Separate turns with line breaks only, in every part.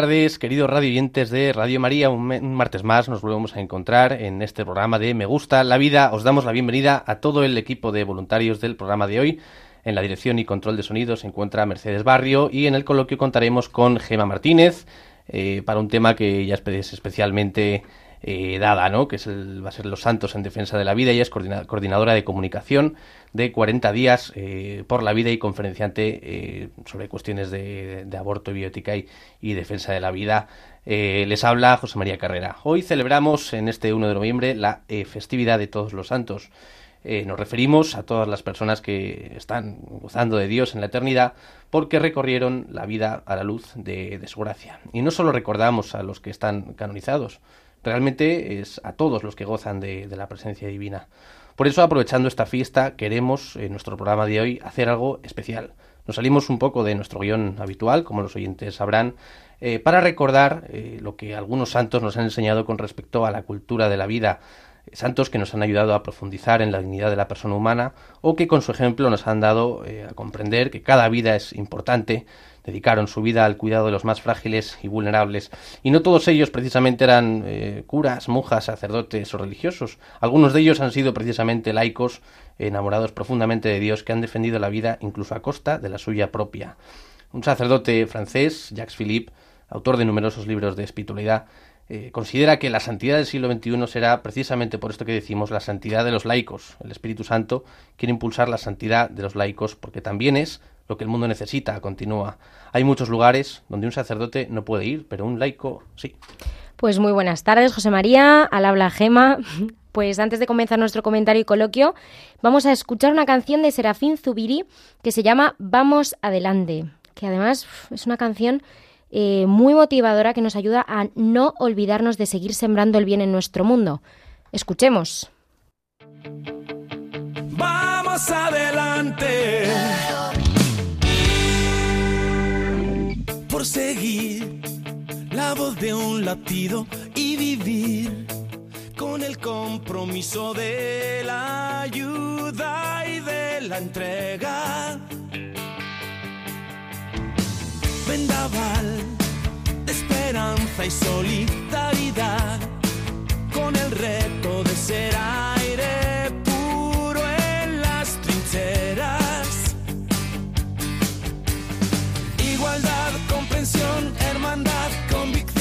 Tardes, queridos radioyentes de Radio María. Un martes más nos volvemos a encontrar en este programa de Me Gusta la Vida. Os damos la bienvenida a todo el equipo de voluntarios del programa de hoy. En la dirección y control de sonido se encuentra Mercedes Barrio y en el coloquio contaremos con Gema Martínez eh, para un tema que ya es especialmente eh, dada, ¿no? que es el- va a ser los santos en defensa de la vida. Ella es coordina- coordinadora de comunicación de 40 días eh, por la vida y conferenciante eh, sobre cuestiones de, aborto, bioética y, y defensa de la vida. Les habla José María Carrera. Hoy celebramos en este 1 de noviembre la festividad de todos los santos. Nos referimos a todas las personas que están gozando de Dios en la eternidad porque recorrieron la vida a la luz de, de su gracia. Y no solo recordamos a los que están canonizados, realmente es a todos los que gozan de, la presencia divina. Por eso, aprovechando esta fiesta, queremos en nuestro programa de hoy hacer algo especial. Nos salimos un poco de nuestro guion habitual, como los oyentes sabrán, eh, para recordar eh, lo que algunos santos nos han enseñado con respecto a la cultura de la vida, santos que nos han ayudado a profundizar en la dignidad de la persona humana o que con su ejemplo nos han dado eh, a comprender que cada vida es importante, dedicaron su vida al cuidado de los más frágiles y vulnerables. Y no todos ellos precisamente eran eh, curas, monjas, sacerdotes o religiosos. Algunos de ellos han sido precisamente laicos, enamorados profundamente de Dios, que han defendido la vida incluso a costa de la suya propia. Un sacerdote francés, Jacques Philippe, autor de numerosos libros de espiritualidad, eh, considera que la santidad del siglo XXI será precisamente por esto que decimos la santidad de los laicos. El Espíritu Santo quiere impulsar la santidad de los laicos porque también es lo que el mundo necesita, continúa. Hay muchos lugares donde un sacerdote no puede ir, pero un laico sí.
Pues muy buenas tardes, José María, al habla Gema. Pues antes de comenzar nuestro comentario y coloquio, vamos a escuchar una canción de Serafín Zubiri que se llama Vamos Adelante, que además es una canción eh, muy motivadora que nos ayuda a no olvidarnos de seguir sembrando el bien en nuestro mundo. Escuchemos.
Vamos adelante. Por seguir la voz de un latido y vivir con el compromiso de la ayuda y de la entrega. Vendaval de esperanza y solidaridad con el reto de ser aire puro en las trincheras. Comprensión, hermandad, convicción,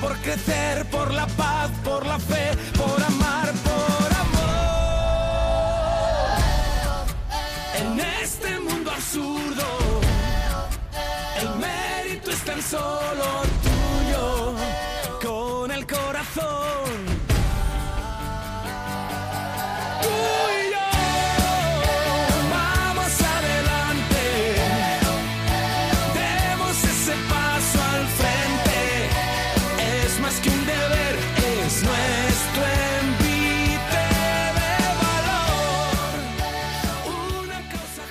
por crecer, por la paz, por la fe, por amar, por amor. En este mundo absurdo, el mérito es tan solo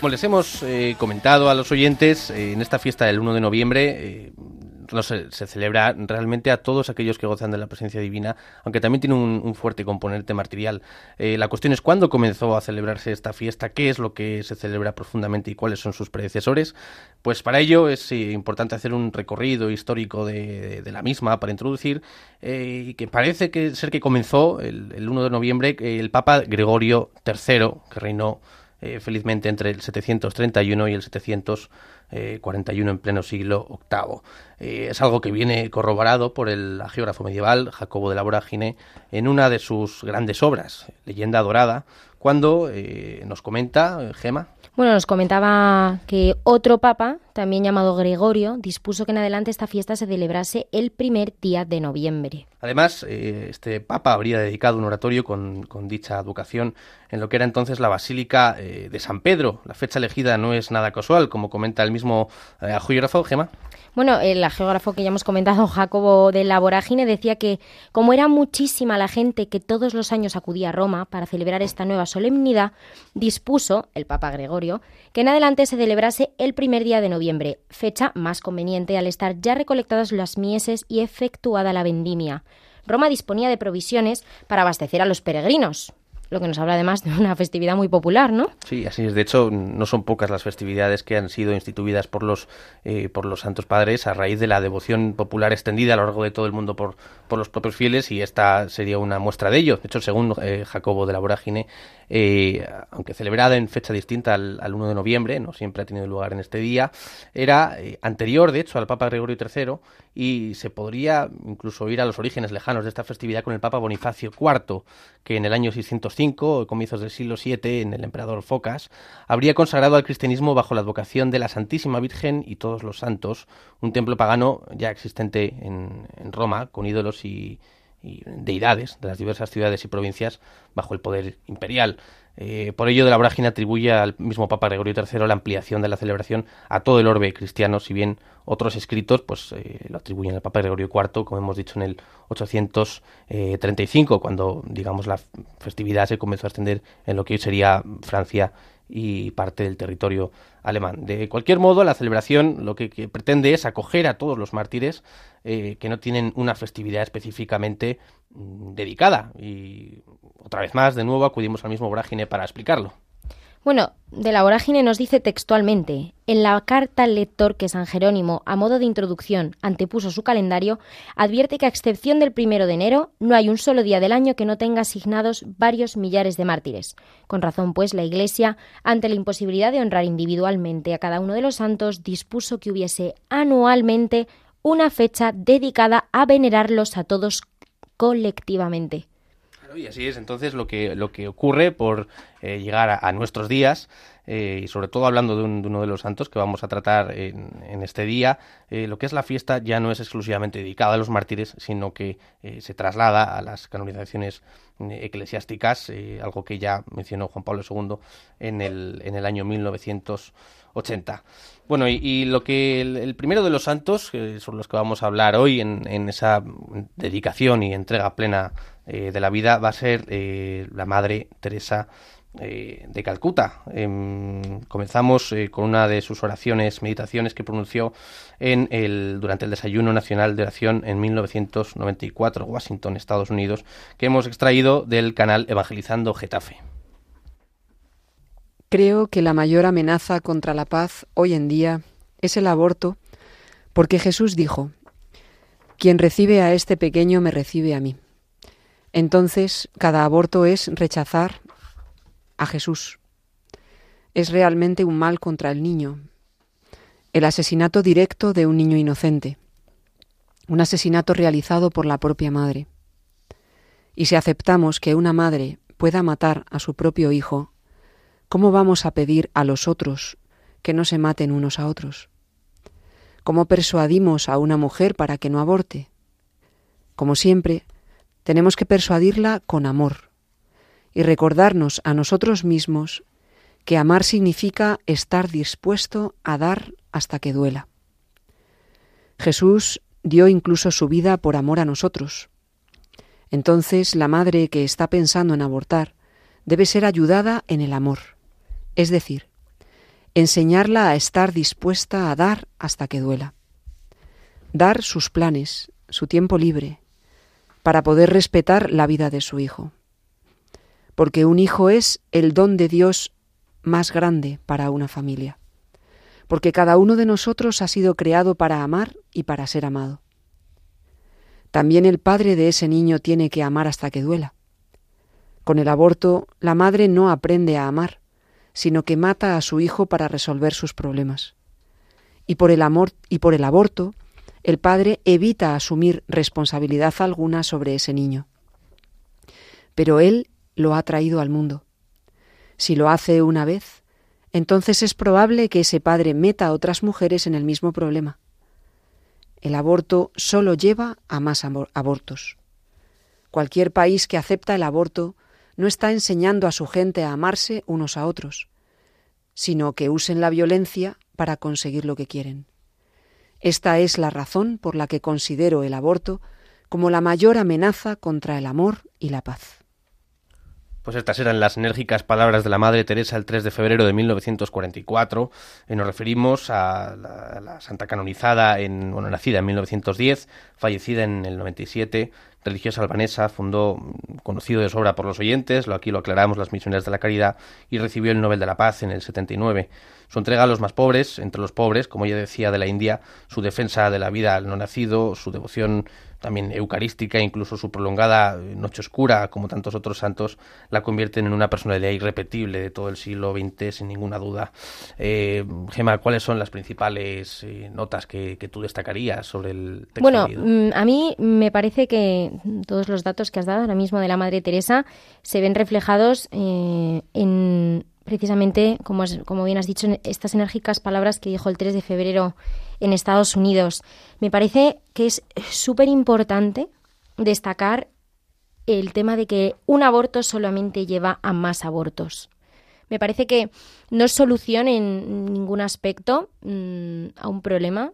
Como les hemos eh, comentado a los oyentes, eh, en esta fiesta del 1 de noviembre eh, no se, se celebra realmente a todos aquellos que gozan de la presencia divina, aunque también tiene un, fuerte componente martirial. La cuestión es cuándo comenzó a celebrarse esta fiesta, qué es lo que se celebra profundamente y cuáles son sus predecesores. Pues para ello es importante hacer un recorrido histórico de, la misma para introducir y que parece que ser que comenzó el, el 1 de noviembre el Papa Gregorio III, que reinó eh, felizmente entre el 731 y el 741 en pleno siglo VIII. Eh, es algo que viene corroborado por el geógrafo medieval Jacobo de la Vorágine en una de sus grandes obras, Leyenda Dorada, cuando eh, nos comenta, eh, Gema,
Bueno, nos comentaba que otro papa, también llamado Gregorio, dispuso que en adelante esta fiesta se celebrase el primer día de noviembre.
Además, eh, este papa habría dedicado un oratorio con, con dicha advocación en lo que era entonces la Basílica eh, de San Pedro. La fecha elegida no es nada casual, como comenta el mismo eh, geógrafo, Gema.
Bueno, el geógrafo que ya hemos comentado, Jacobo de la Vorágine, decía que como era muchísima la gente que todos los años acudía a Roma para celebrar esta nueva solemnidad, dispuso, el Papa Gregorio, que en adelante se celebrase el primer día de noviembre, fecha más conveniente al estar ya recolectadas las mieses y efectuada la vendimia. Roma disponía de provisiones para abastecer a los peregrinos, lo que nos habla además de una festividad muy popular, ¿no?
Sí, así es. De hecho, no son pocas las festividades que han sido instituidas por los eh, por los santos padres a raíz de la devoción popular extendida a lo largo de todo el mundo por, por los propios fieles y esta sería una muestra de ello. De hecho, según eh, Jacobo de la Vorágine, eh, aunque celebrada en fecha distinta al, al 1 de noviembre, no siempre ha tenido lugar en este día, era eh, anterior, de hecho, al Papa Gregorio III y se podría incluso ir a los orígenes lejanos de esta festividad con el Papa Bonifacio IV, que en el año 605, comienzos del siglo VII, en el emperador Focas, habría consagrado al cristianismo bajo la advocación de la Santísima Virgen y todos los santos, un templo pagano ya existente en, en Roma, con ídolos y, y deidades de las diversas ciudades y provincias bajo el poder imperial. Eh, por ello, de la vorágine atribuye al mismo Papa Gregorio III la ampliación de la celebración a todo el orbe cristiano, si bien otros escritos pues eh, lo atribuyen al Papa Gregorio IV, como hemos dicho en el 835, cuando digamos la festividad se comenzó a extender en lo que hoy sería Francia y parte del territorio alemán. De cualquier modo, la celebración lo que, pretende es acoger a todos los mártires eh, que no tienen una festividad específicamente mm, dedicada. Y otra vez más, de nuevo, acudimos al mismo vorágine para explicarlo.
Bueno, de la vorágine nos dice textualmente, en la carta al lector que San Jerónimo, a modo de introducción, antepuso su calendario, advierte que a excepción del primero de enero, no hay un solo día del año que no tenga asignados varios millares de mártires. Con razón, pues, la Iglesia, ante la imposibilidad de honrar individualmente a cada uno de los santos, dispuso que hubiese anualmente una fecha dedicada a venerarlos a todos colectivamente.
Y así es entonces lo que, lo que ocurre por eh, llegar a, nuestros días. eh, y sobre todo hablando de, un- de uno de los santos que vamos a tratar en, en este día, eh, lo que es la fiesta ya no es exclusivamente dedicada a los mártires, sino que se traslada a las canonizaciones eclesiásticas, algo que ya mencionó Juan Pablo II en el, en el año 1980. Bueno, y, lo que el, el primero de los santos, son los que vamos a hablar hoy en, en esa dedicación y entrega plena eh, de la vida, va a ser eh, la Madre Teresa eh, de Calcuta. Em, comenzamos con una de sus oraciones, meditaciones que pronunció durante el Desayuno Nacional de Oración en 1994, Washington, Estados Unidos, que hemos extraído del canal Evangelizando Getafe.
Creo que la mayor amenaza contra la paz hoy en día es el aborto, porque Jesús dijo, quien recibe a este pequeño me recibe a mí. Entonces, cada aborto es rechazar a Jesús. Es realmente un mal contra el niño, el asesinato directo de un niño inocente. un asesinato realizado por la propia madre. Y si aceptamos que una madre pueda matar a su propio hijo, ¿cómo vamos a pedir a los otros que no se maten unos a otros? ¿Cómo persuadimos a una mujer para que no aborte? Como siempre, tenemos que persuadirla con amor y recordarnos a nosotros mismos que amar significa estar dispuesto a dar hasta que duela. Jesús dio incluso su vida por amor a nosotros. Entonces la madre que está pensando en abortar debe ser ayudada en el amor, es decir, enseñarla a estar dispuesta a dar hasta que duela. Dar sus planes, su tiempo libre, para poder respetar la vida de su hijo. Porque un hijo es el don de Dios más grande para una familia. Porque cada uno de nosotros ha sido creado para amar y para ser amado. También el padre de ese niño tiene que amar hasta que duela. Con el aborto, la madre no aprende a amar, sino que mata a su hijo para resolver sus problemas. Y por el amor y por el aborto, el padre evita asumir responsabilidad alguna sobre ese niño. Pero él lo ha traído al mundo. Si lo hace una vez, entonces es probable que ese padre meta a otras mujeres en el mismo problema. El aborto solo lleva a más abortos. Cualquier país que acepta el aborto no está enseñando a su gente a amarse unos a otros, sino que usen la violencia para conseguir lo que quieren. Esta es la razón por la que considero el aborto como la mayor amenaza contra el amor y la paz.
Pues estas eran las enérgicas palabras de la Madre Teresa el 3 de febrero de 1944. Y nos referimos a la, la, santa canonizada, en, bueno, nacida en 1910, fallecida en el 97, religiosa albanesa, fundó, conocido de sobra por los oyentes, lo aquí lo aclaramos, las misioneras de la caridad, y recibió el Nobel de la Paz en el 79. Su entrega a los más pobres, entre los pobres, como ella decía, de la India, su defensa de la vida al no nacido, su devoción también eucarística, incluso su prolongada noche oscura, como tantos otros santos, la convierten en una personalidad irrepetible de todo el siglo XX, sin ninguna duda. Eh, Gema, ¿cuáles son las principales eh, notas que, que, tú destacarías sobre el texto?
Bueno, leído? a mí me parece que todos los datos que has dado ahora mismo de la Madre Teresa se ven reflejados eh, en precisamente, como, como bien has dicho, estas enérgicas palabras que dijo el 3 de febrero en Estados Unidos. Me parece que es súper importante destacar el tema de que un aborto solamente lleva a más abortos. Me parece que no es solución en ningún aspecto mmm, a un problema,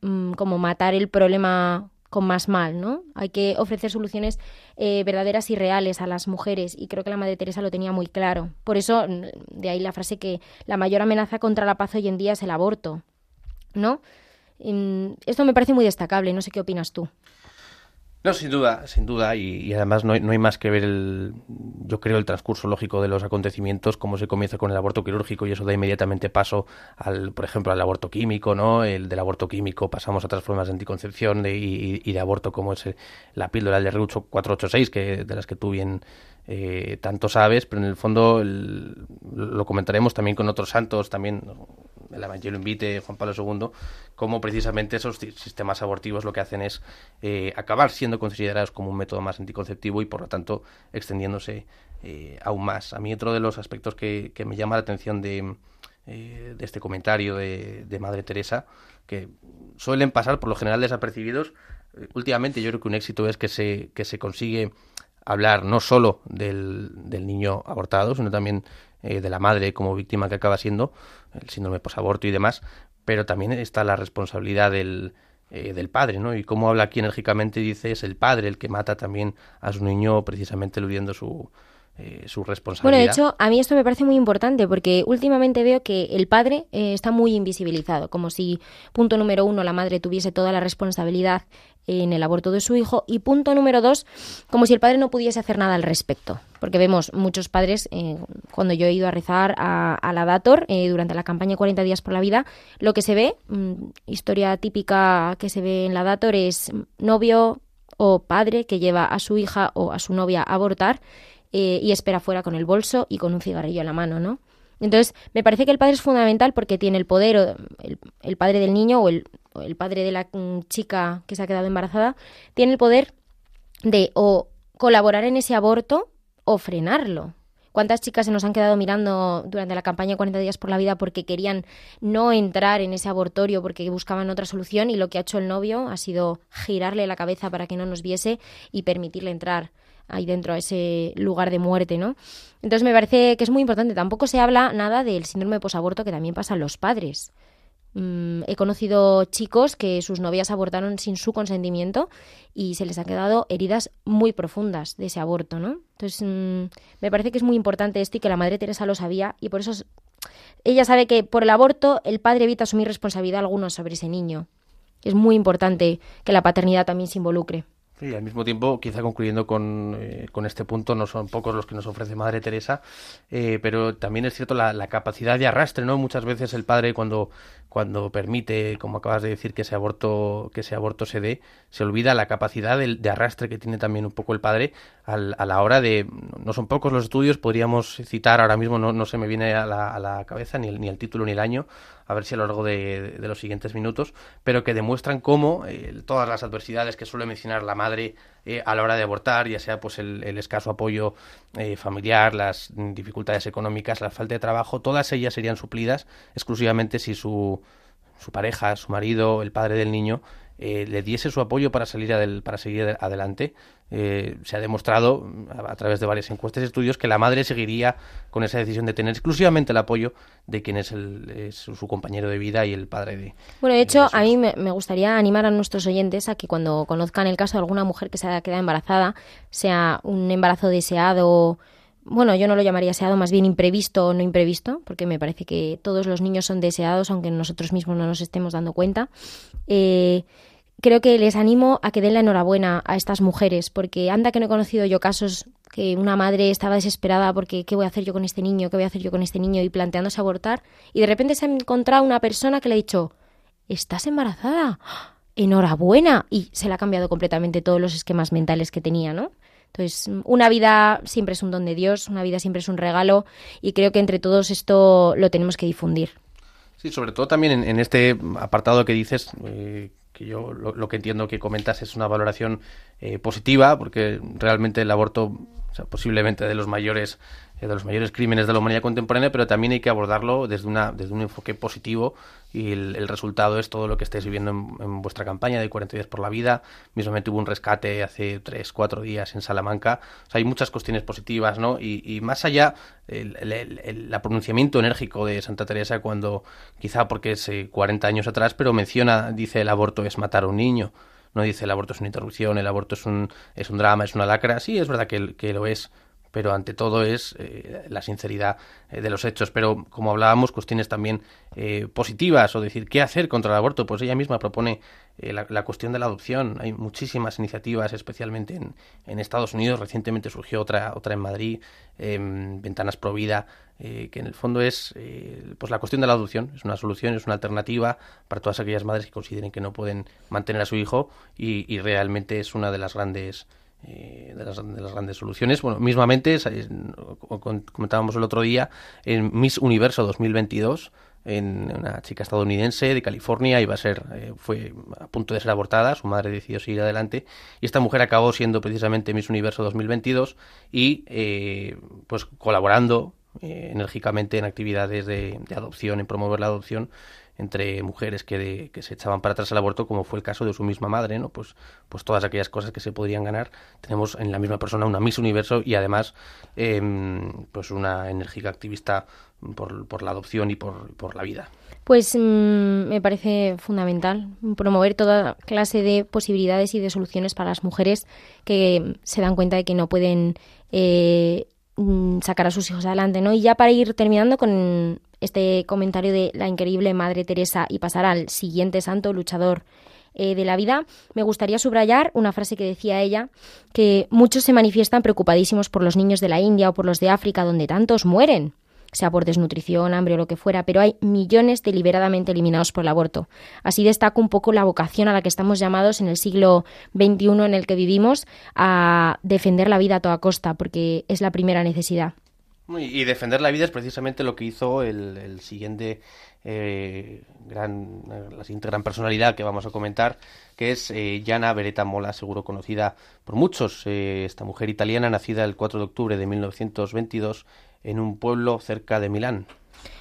mmm, como matar el problema con más mal, ¿no? Hay que ofrecer soluciones eh, verdaderas y reales a las mujeres y creo que la Madre Teresa lo tenía muy claro. Por eso, de ahí la frase que la mayor amenaza contra la paz hoy en día es el aborto, ¿no? Esto me parece muy destacable, no sé qué opinas tú.
No, sin duda, sin duda, y, y además no hay, no hay, más que ver el, yo creo, el transcurso lógico de los acontecimientos, cómo se comienza con el aborto quirúrgico y eso da inmediatamente paso al, por ejemplo, al aborto químico, ¿no? El del aborto químico pasamos a otras formas de anticoncepción de, y, y, de aborto como es la píldora de Reucho 486, que, de las que tú bien eh, tanto sabes, pero en el fondo el, lo comentaremos también con otros santos, también el Evangelio invite Juan Pablo II, cómo precisamente esos sistemas abortivos lo que hacen es eh, acabar siendo considerados como un método más anticonceptivo y por lo tanto extendiéndose eh, aún más. A mí otro de los aspectos que, que me llama la atención de, eh, de este comentario de, de, Madre Teresa, que suelen pasar por lo general desapercibidos, últimamente yo creo que un éxito es que se, que se consigue hablar no solo del, del niño abortado, sino también eh, de la madre como víctima que acaba siendo, el síndrome posaborto y demás, pero también está la responsabilidad del, eh, del padre, ¿no? Y como habla aquí enérgicamente, dice, es el padre el que mata también a su niño precisamente eludiendo su, eh, su responsabilidad.
Bueno, de hecho, a mí esto me parece muy importante porque últimamente veo que el padre eh, está muy invisibilizado, como si, punto número uno, la madre tuviese toda la responsabilidad en el aborto de su hijo y punto número dos, como si el padre no pudiese hacer nada al respecto. Porque vemos muchos padres, eh, cuando yo he ido a rezar a, la Dator eh, durante la campaña 40 días por la vida, lo que se ve, mmm, historia típica que se ve en la Dator es novio o padre que lleva a su hija o a su novia a abortar eh, y espera fuera con el bolso y con un cigarrillo en la mano, ¿no? Entonces, me parece que el padre es fundamental porque tiene el poder, el, el padre del niño o el, o el padre de la mm, chica que se ha quedado embarazada, tiene el poder de o colaborar en ese aborto o frenarlo. ¿Cuántas chicas se nos han quedado mirando durante la campaña 40 días por la vida porque querían no entrar en ese abortorio porque buscaban otra solución y lo que ha hecho el novio ha sido girarle la cabeza para que no nos viese y permitirle entrar ahí dentro a ese lugar de muerte, ¿no? Entonces me parece que es muy importante. Tampoco se habla nada del síndrome de posaborto que también pasa en los padres. Mm, he conocido chicos que sus novias abortaron sin su consentimiento y se les han quedado heridas muy profundas de ese aborto, ¿no? Entonces, mm, me parece que es muy importante esto y que la Madre Teresa lo sabía y por eso es- ella sabe que por el aborto el padre evita asumir responsabilidad alguna sobre ese niño. Es muy importante que la paternidad también se involucre.
Y al mismo tiempo, quizá concluyendo con, eh, con este punto, no son pocos los que nos ofrece Madre Teresa, eh, pero también es cierto la, la capacidad de arrastre, ¿no? Muchas veces el padre cuando, cuando permite, como acabas de decir, que ese aborto, que ese aborto se dé, se olvida la capacidad de, arrastre que tiene también un poco el padre al- a la hora de, no son pocos los estudios, podríamos citar ahora mismo, no, no se me viene a la, a la cabeza ni el, ni el título ni el año, a ver si a lo largo de, de los siguientes minutos, pero que demuestran cómo eh, todas las adversidades que suele mencionar la madre eh, a la hora de abortar, ya sea pues el, escaso apoyo eh, familiar, las dificultades económicas, la falta de trabajo, todas ellas serían suplidas exclusivamente si su, su pareja, su marido, el padre del niño, eh, le diese su apoyo para salir adel- para seguir ade- adelante. Eh, se ha demostrado mm, a, a través de varias encuestas y estudios que la madre seguiría con esa decisión de tener exclusivamente el apoyo de quien es, el, es su, compañero de vida y el padre de.
Bueno, de hecho, a mí me, me gustaría animar a nuestros oyentes a que cuando conozcan el caso de alguna mujer que se haya quedado embarazada, sea un embarazo deseado, bueno, yo no lo llamaría deseado, más bien imprevisto o no imprevisto, porque me parece que todos los niños son deseados, aunque nosotros mismos no nos estemos dando cuenta. Eh, creo que les animo a que den la enhorabuena a estas mujeres, porque anda que no he conocido yo casos que una madre estaba desesperada porque ¿qué voy a hacer yo con este niño? ¿Qué voy a hacer yo con este niño? y planteándose abortar, y de repente se ha encontrado una persona que le ha dicho, ¿estás embarazada? Enhorabuena. Y se le ha cambiado completamente todos los esquemas mentales que tenía, ¿no? Entonces, una vida siempre es un don de Dios, una vida siempre es un regalo y creo que entre todos esto lo tenemos que difundir.
Sí, sobre todo también en, este apartado que dices, eh, yo lo, lo que entiendo que comentas es una valoración eh, positiva, porque realmente el aborto, posiblemente de los mayores de los mayores crímenes de la humanidad contemporánea, pero también hay que abordarlo desde una desde un enfoque positivo y el, resultado es todo lo que estáis viviendo en, vuestra campaña de 40 días por la vida. Mismamente hubo un rescate hace 3, 4 días en Salamanca. Hay muchas cuestiones positivas, ¿no? Y, más allá, el, el, el, pronunciamiento enérgico de Santa Teresa cuando, quizá porque es eh, 40 años atrás, pero menciona, dice el aborto es matar a un niño. No dice el aborto es una interrupción, el aborto es un, es un drama, es una lacra. Sí, es verdad que, que lo es, pero ante todo es eh, la sinceridad eh, de los hechos. Pero como hablábamos, cuestiones también eh, positivas, o decir, ¿qué hacer contra el aborto? Pues ella misma propone eh, la, la, cuestión de la adopción. Hay muchísimas iniciativas, especialmente en, Estados Unidos. Recientemente surgió otra, otra en Madrid, eh, Ventanas Pro Vida, eh, que en el fondo es eh, pues la cuestión de la adopción. Es una solución, es una alternativa para todas aquellas madres que consideren que no pueden mantener a su hijo y, y realmente es una de las grandes eh, de, las, de, las, grandes soluciones. Bueno, mismamente, comentábamos el otro día, en Miss Universo 2022, en una chica estadounidense de California, iba a ser, eh, fue a punto de ser abortada, su madre decidió seguir adelante, y esta mujer acabó siendo precisamente Miss Universo 2022 y eh, pues colaborando eh, enérgicamente en actividades de, de adopción, en promover la adopción entre mujeres que, de, que, se echaban para atrás al aborto, como fue el caso de su misma madre, ¿no? Pues, pues todas aquellas cosas que se podrían ganar. Tenemos en la misma persona una Miss Universo y además eh, pues una enérgica activista por, la adopción y por, por la vida.
Pues mmm, me parece fundamental promover toda clase de posibilidades y de soluciones para las mujeres que se dan cuenta de que no pueden eh, sacar a sus hijos adelante, ¿no? Y ya para ir terminando con este comentario de la increíble Madre Teresa y pasar al siguiente santo luchador eh, de la vida, me gustaría subrayar una frase que decía ella, que muchos se manifiestan preocupadísimos por los niños de la India o por los de África, donde tantos mueren, sea por desnutrición, hambre o lo que fuera, pero hay millones deliberadamente eliminados por el aborto. Así destaco un poco la vocación a la que estamos llamados en el siglo XXI en el que vivimos a defender la vida a toda costa, porque es la primera necesidad.
Y defender la vida es precisamente lo que hizo el, siguiente eh, gran, eh, la siguiente gran personalidad que vamos a comentar, que es eh, Gianna Beretta Mola, seguro conocida por muchos. Eh, esta mujer italiana, nacida el 4 de octubre de 1922 en un pueblo cerca de Milán.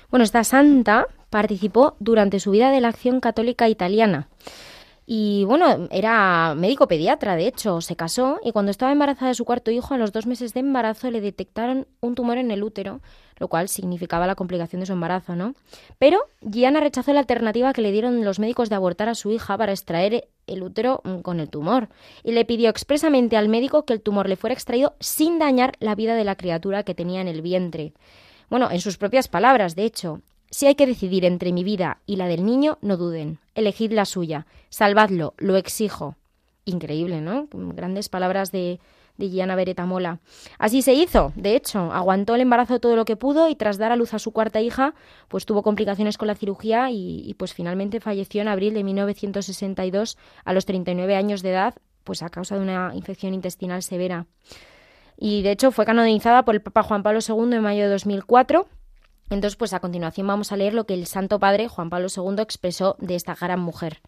Bueno, esta santa participó durante su vida de la acción católica italiana. Y bueno, era médico pediatra, de hecho, se casó y cuando estaba embarazada de su cuarto hijo, a los dos meses de embarazo le detectaron un tumor en el útero, lo cual significaba la complicación de su embarazo, ¿no? Pero Gianna rechazó la alternativa que le dieron los médicos de abortar a su hija para extraer el útero mm, con el tumor y le pidió expresamente al médico que el tumor le fuera extraído sin dañar la vida de la criatura que tenía en el vientre. Bueno, en sus propias palabras, de hecho, si hay que decidir entre mi vida y la del niño, no duden. Elegid la suya. Salvadlo, lo exijo. Increíble, ¿no? Grandes palabras de, de Gianna Beretta Mola. Así se hizo, de hecho, aguantó el embarazo todo lo que pudo y tras dar a luz a su cuarta hija, pues tuvo complicaciones con la cirugía y, y pues finalmente falleció en abril de 1962 a los 39 años de edad, pues a causa de una infección intestinal severa. Y de hecho fue canonizada por el Papa Juan Pablo II en mayo de 2004 entonces, pues a continuación vamos a leer lo que el Santo Padre Juan Pablo II expresó de esta gran mujer.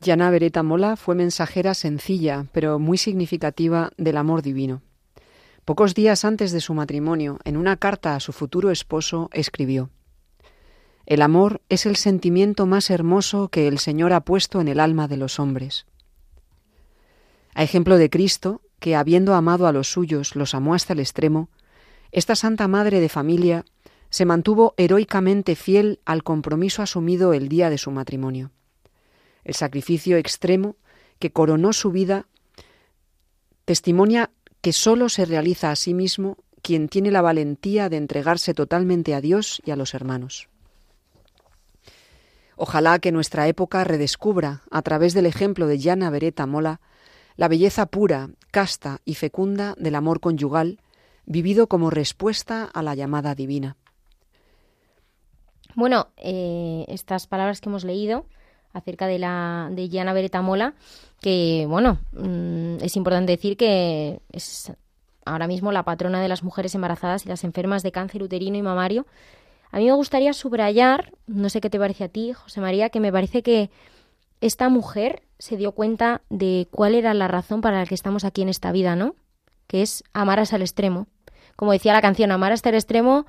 Gianna Beretta Mola fue mensajera sencilla, pero muy significativa del amor divino. Pocos días antes de su matrimonio, en una carta a su futuro esposo, escribió El amor es el sentimiento más hermoso que el Señor ha puesto en el alma de los hombres. A ejemplo de Cristo, que habiendo amado a los suyos los amó hasta el extremo, esta Santa Madre de Familia se mantuvo heroicamente fiel al compromiso asumido el día de su matrimonio. El sacrificio extremo que coronó su vida testimonia que sólo se realiza a sí mismo quien tiene la valentía de entregarse totalmente a Dios y a los hermanos. Ojalá que nuestra época redescubra, a través del ejemplo de Gianna Beretta Mola, la belleza pura, casta y fecunda del amor conyugal, vivido como respuesta a la llamada divina.
Bueno, eh, estas palabras que hemos leído acerca de la de Gianna Beretta Mola, que bueno, mm, es importante decir que es ahora mismo la patrona de las mujeres embarazadas y las enfermas de cáncer uterino y mamario. A mí me gustaría subrayar, no sé qué te parece a ti, José María, que me parece que esta mujer se dio cuenta de cuál era la razón para la que estamos aquí en esta vida, ¿no? Que es amar hasta el extremo. Como decía la canción, amar hasta el extremo,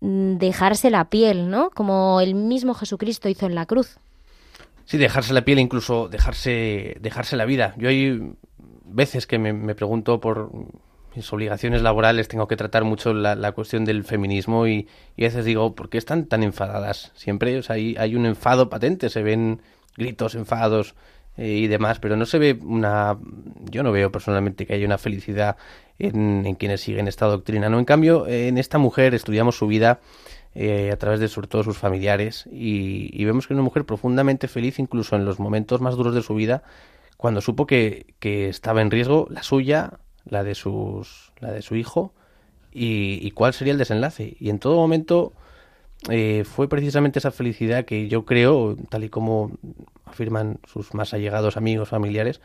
mm, dejarse la piel, ¿no? Como el mismo Jesucristo hizo en la cruz.
Sí, dejarse la piel, incluso dejarse, dejarse la vida. Yo hay veces que me, me pregunto por mis obligaciones laborales, tengo que tratar mucho la, la cuestión del feminismo y, y, a veces digo, ¿por qué están tan enfadadas? Siempre o sea, hay, hay un enfado patente, se ven gritos, enfados eh, y demás, pero no se ve una... Yo no veo personalmente que haya una felicidad en, en quienes siguen esta doctrina, ¿no? En cambio, en esta mujer estudiamos su vida eh, a través de sobre todo sus familiares y, y, vemos que es una mujer profundamente feliz incluso en los momentos más duros de su vida cuando supo que, que estaba en riesgo la suya, la de sus la de su hijo y, y cuál sería el desenlace y en todo momento eh, fue precisamente esa felicidad que yo creo tal y como afirman sus más allegados amigos familiares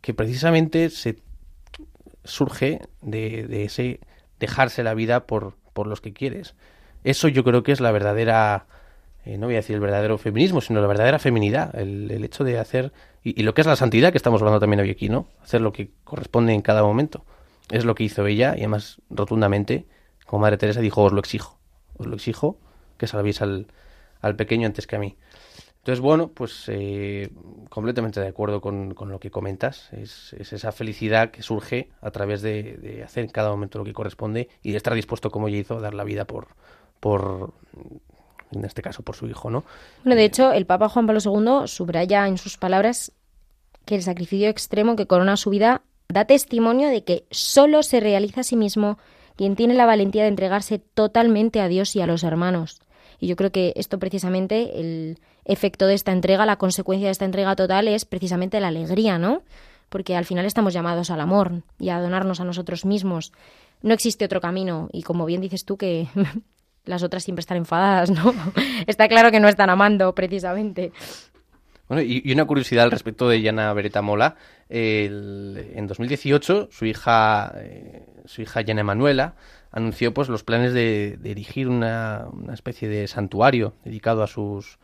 que precisamente se surge de, de ese dejarse la vida por, por los que quieres eso yo creo que es la verdadera, eh, no voy a decir el verdadero feminismo, sino la verdadera feminidad, el, el hecho de hacer, y, lo que es la santidad que estamos hablando también hoy aquí, ¿no? Hacer lo que corresponde en cada momento. Es lo que hizo ella y además rotundamente, como Madre Teresa dijo, os lo exijo, os lo exijo, que salvéis al, al pequeño antes que a mí. Entonces, bueno, pues eh, completamente de acuerdo con, con lo que comentas. Es, es, esa felicidad que surge a través de, de, hacer en cada momento lo que corresponde y de estar dispuesto, como ella hizo, a dar la vida por, por en este caso por su hijo, ¿no?
Bueno, de hecho, el Papa Juan Pablo II subraya en sus palabras que el sacrificio extremo que corona su vida da testimonio de que solo se realiza a sí mismo quien tiene la valentía de entregarse totalmente a Dios y a los hermanos. Y yo creo que esto precisamente, el efecto de esta entrega, la consecuencia de esta entrega total es precisamente la alegría, ¿no? Porque al final estamos llamados al amor y a donarnos a nosotros mismos. No existe otro camino y como bien dices tú que las otras siempre están enfadadas, ¿no? Está claro que no están amando, precisamente.
Bueno, y, una curiosidad al respecto de Yana Beretta Mola. En 2018, su hija, eh, su hija Yana Emanuela anunció pues los planes de, de erigir una, una especie de santuario dedicado a sus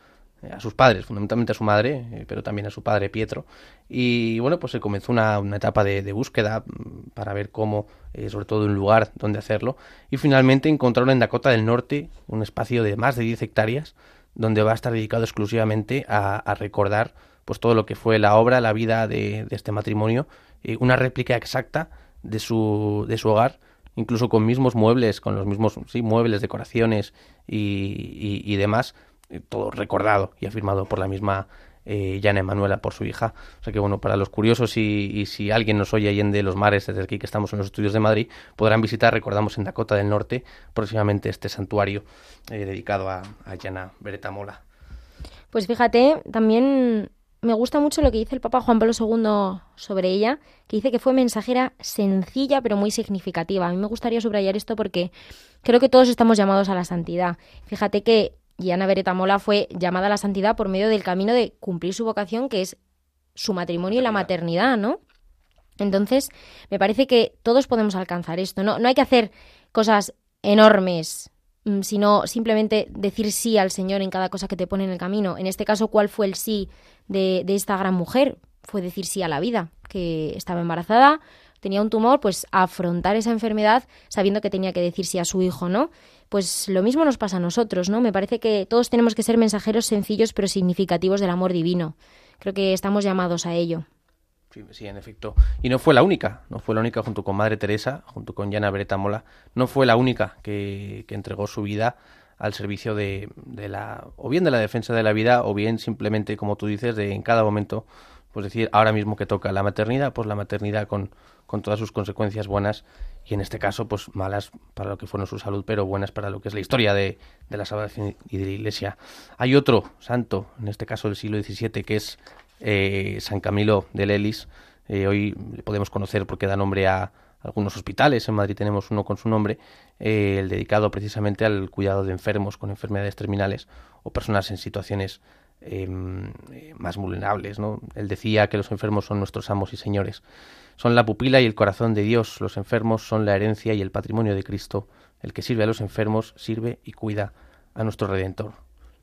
a sus padres, fundamentalmente a su madre, eh, pero también a su padre Pietro. Y bueno, pues se comenzó una, una etapa de, búsqueda mm, para ver cómo, eh, sobre todo un lugar donde hacerlo. Y finalmente encontraron en Dakota del Norte un espacio de más de 10 hectáreas donde va a estar dedicado exclusivamente a, a recordar pues todo lo que fue la obra, la vida de, de este matrimonio, eh, una réplica exacta de su, de su hogar, incluso con mismos muebles, con los mismos sí, muebles, decoraciones y, y, demás, eh, todo recordado y afirmado por la misma eh, Yana Emanuela, por su hija. O sea que bueno, para los curiosos y, si alguien nos oye allende de los mares desde aquí que estamos en los estudios de Madrid, podrán visitar, recordamos, en Dakota del Norte, próximamente este santuario eh, dedicado a, a Yana Beretamola.
Pues fíjate, también me gusta mucho lo que dice el Papa Juan Pablo II sobre ella, que dice que fue mensajera sencilla pero muy significativa. A mí me gustaría subrayar esto porque creo que todos estamos llamados a la santidad. Fíjate que Ana Beretta Mola fue llamada a la santidad por medio del camino de cumplir su vocación, que es su matrimonio y la maternidad, ¿no? Entonces, me parece que todos podemos alcanzar esto. No, no hay que hacer cosas enormes, sino simplemente decir sí al Señor en cada cosa que te pone en el camino. En este caso, ¿cuál fue el sí de, de esta gran mujer? Fue decir sí a la vida, que estaba embarazada, tenía un tumor, pues afrontar esa enfermedad sabiendo que tenía que decir sí a su hijo, ¿no? Pues lo mismo nos pasa a nosotros, ¿no? Me parece que todos tenemos que ser mensajeros sencillos pero significativos del amor divino. Creo que estamos llamados a ello.
Sí, en efecto. Y no fue la única, no fue la única junto con Madre Teresa, junto con Yana Beretta Mola, no fue la única que, que entregó su vida al servicio de, de, la, o bien de la defensa de la vida, o bien simplemente, como tú dices, de en cada momento, pues decir, ahora mismo que toca la maternidad, pues la maternidad con, con todas sus consecuencias buenas y en este caso pues malas para lo que fueron su salud pero buenas para lo que es la historia de, de la salvación y de la iglesia hay otro santo en este caso del siglo XVII que es eh, San Camilo de Lelis. Eh, hoy le podemos conocer porque da nombre a algunos hospitales. En Madrid tenemos uno con su nombre eh, el dedicado precisamente al cuidado de enfermos con enfermedades terminales o personas en situaciones eh, más vulnerables él decía que los enfermos son nuestros amos y señores. Son la pupila y el corazón de Dios, los enfermos son la herencia y el patrimonio de Cristo. El que sirve a los enfermos sirve y cuida a nuestro Redentor.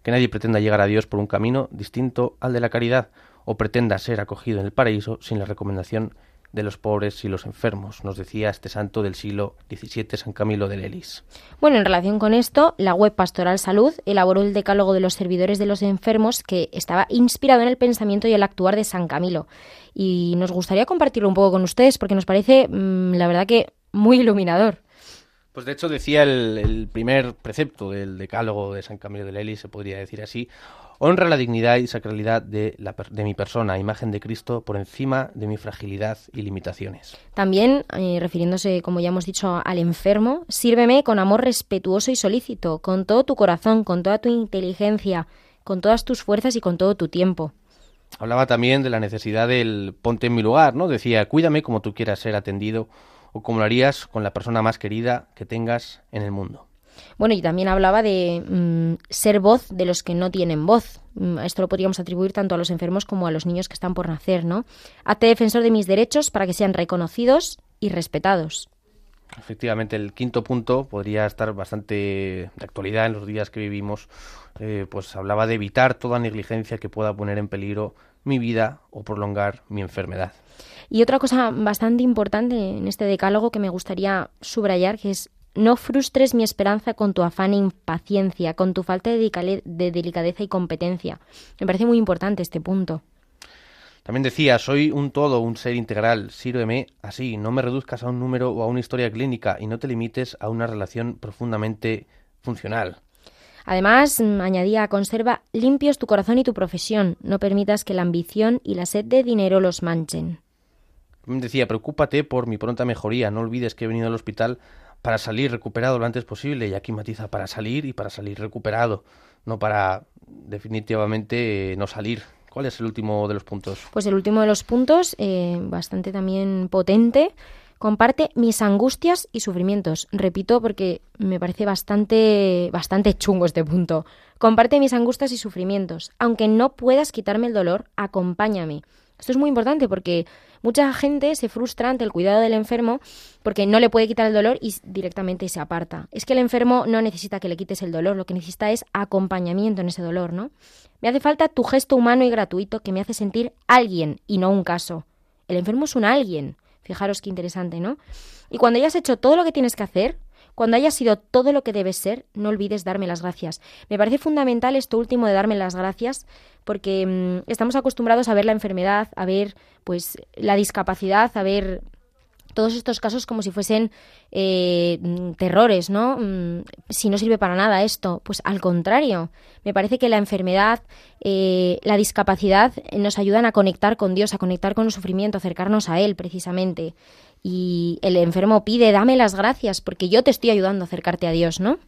Que nadie pretenda llegar a Dios por un camino distinto al de la caridad, o pretenda ser acogido en el paraíso sin la recomendación de los pobres y los enfermos, nos decía este santo del siglo XVII, San Camilo de Lelis.
Bueno, en relación con esto, la web Pastoral Salud elaboró el decálogo de los servidores de los enfermos que estaba inspirado en el pensamiento y el actuar de San Camilo. Y nos gustaría compartirlo un poco con ustedes porque nos parece, mmm, la verdad que, muy iluminador.
Pues de hecho decía el, el, primer precepto del decálogo de San Camilo de Lelis, se podría decir así, honra la dignidad y sacralidad de, la, de, mi persona, imagen de Cristo, por encima de mi fragilidad y limitaciones.
También, eh, refiriéndose, como ya hemos dicho, al enfermo, sírveme con amor respetuoso y solícito, con todo tu corazón, con toda tu inteligencia, con todas tus fuerzas y con todo tu tiempo.
Hablaba también de la necesidad del ponte en mi lugar, ¿no? Decía, cuídame como tú quieras ser atendido o como lo harías con la persona más querida que tengas en el mundo.
Bueno, y también hablaba de mm, ser voz de los que no tienen voz. Mm, esto lo podríamos atribuir tanto a los enfermos como a los niños que están por nacer, ¿no? Hazte defensor de mis derechos para que sean reconocidos y respetados.
Efectivamente, el quinto punto podría estar bastante de actualidad en los días que vivimos. Eh, pues hablaba de evitar toda negligencia que pueda poner en peligro mi vida o prolongar mi enfermedad.
Y otra cosa bastante importante en este decálogo que me gustaría subrayar, que es no frustres mi esperanza con tu afán e impaciencia, con tu falta de, de delicadeza y competencia. Me parece muy importante este punto.
También decía, soy un todo, un ser integral, sírveme así, no me reduzcas a un número o a una historia clínica y no te limites a una relación profundamente funcional.
Además, añadía, conserva limpios tu corazón y tu profesión, no permitas que la ambición y la sed de dinero los manchen.
También decía, preocúpate por mi pronta mejoría, no olvides que he venido al hospital para salir recuperado lo antes posible, y aquí matiza para salir y para salir recuperado, no para definitivamente no salir. ¿Cuál es el último de los puntos?
Pues el último de los puntos, eh, bastante también potente, comparte mis angustias y sufrimientos. Repito porque me parece bastante, bastante chungo este punto. Comparte mis angustias y sufrimientos. Aunque no puedas quitarme el dolor, acompáñame. Esto es muy importante porque Mucha gente se frustra ante el cuidado del enfermo porque no le puede quitar el dolor y directamente se aparta. Es que el enfermo no necesita que le quites el dolor, lo que necesita es acompañamiento en ese dolor, ¿no? Me hace falta tu gesto humano y gratuito que me hace sentir alguien y no un caso. El enfermo es un alguien. Fijaros qué interesante, ¿no? Y cuando hayas hecho todo lo que tienes que hacer, cuando hayas sido todo lo que debes ser, no olvides darme las gracias. Me parece fundamental esto último de darme las gracias, porque mm, estamos acostumbrados a ver la enfermedad, a ver pues la discapacidad, a ver todos estos casos como si fuesen eh, terrores, ¿no? Mm, Si no sirve para nada esto, pues al contrario, me parece que la enfermedad, eh, la discapacidad nos ayudan a conectar con Dios, a conectar con el sufrimiento, acercarnos a Él precisamente. Y el enfermo pide, dame las gracias, porque yo te estoy ayudando a acercarte a Dios, ¿no?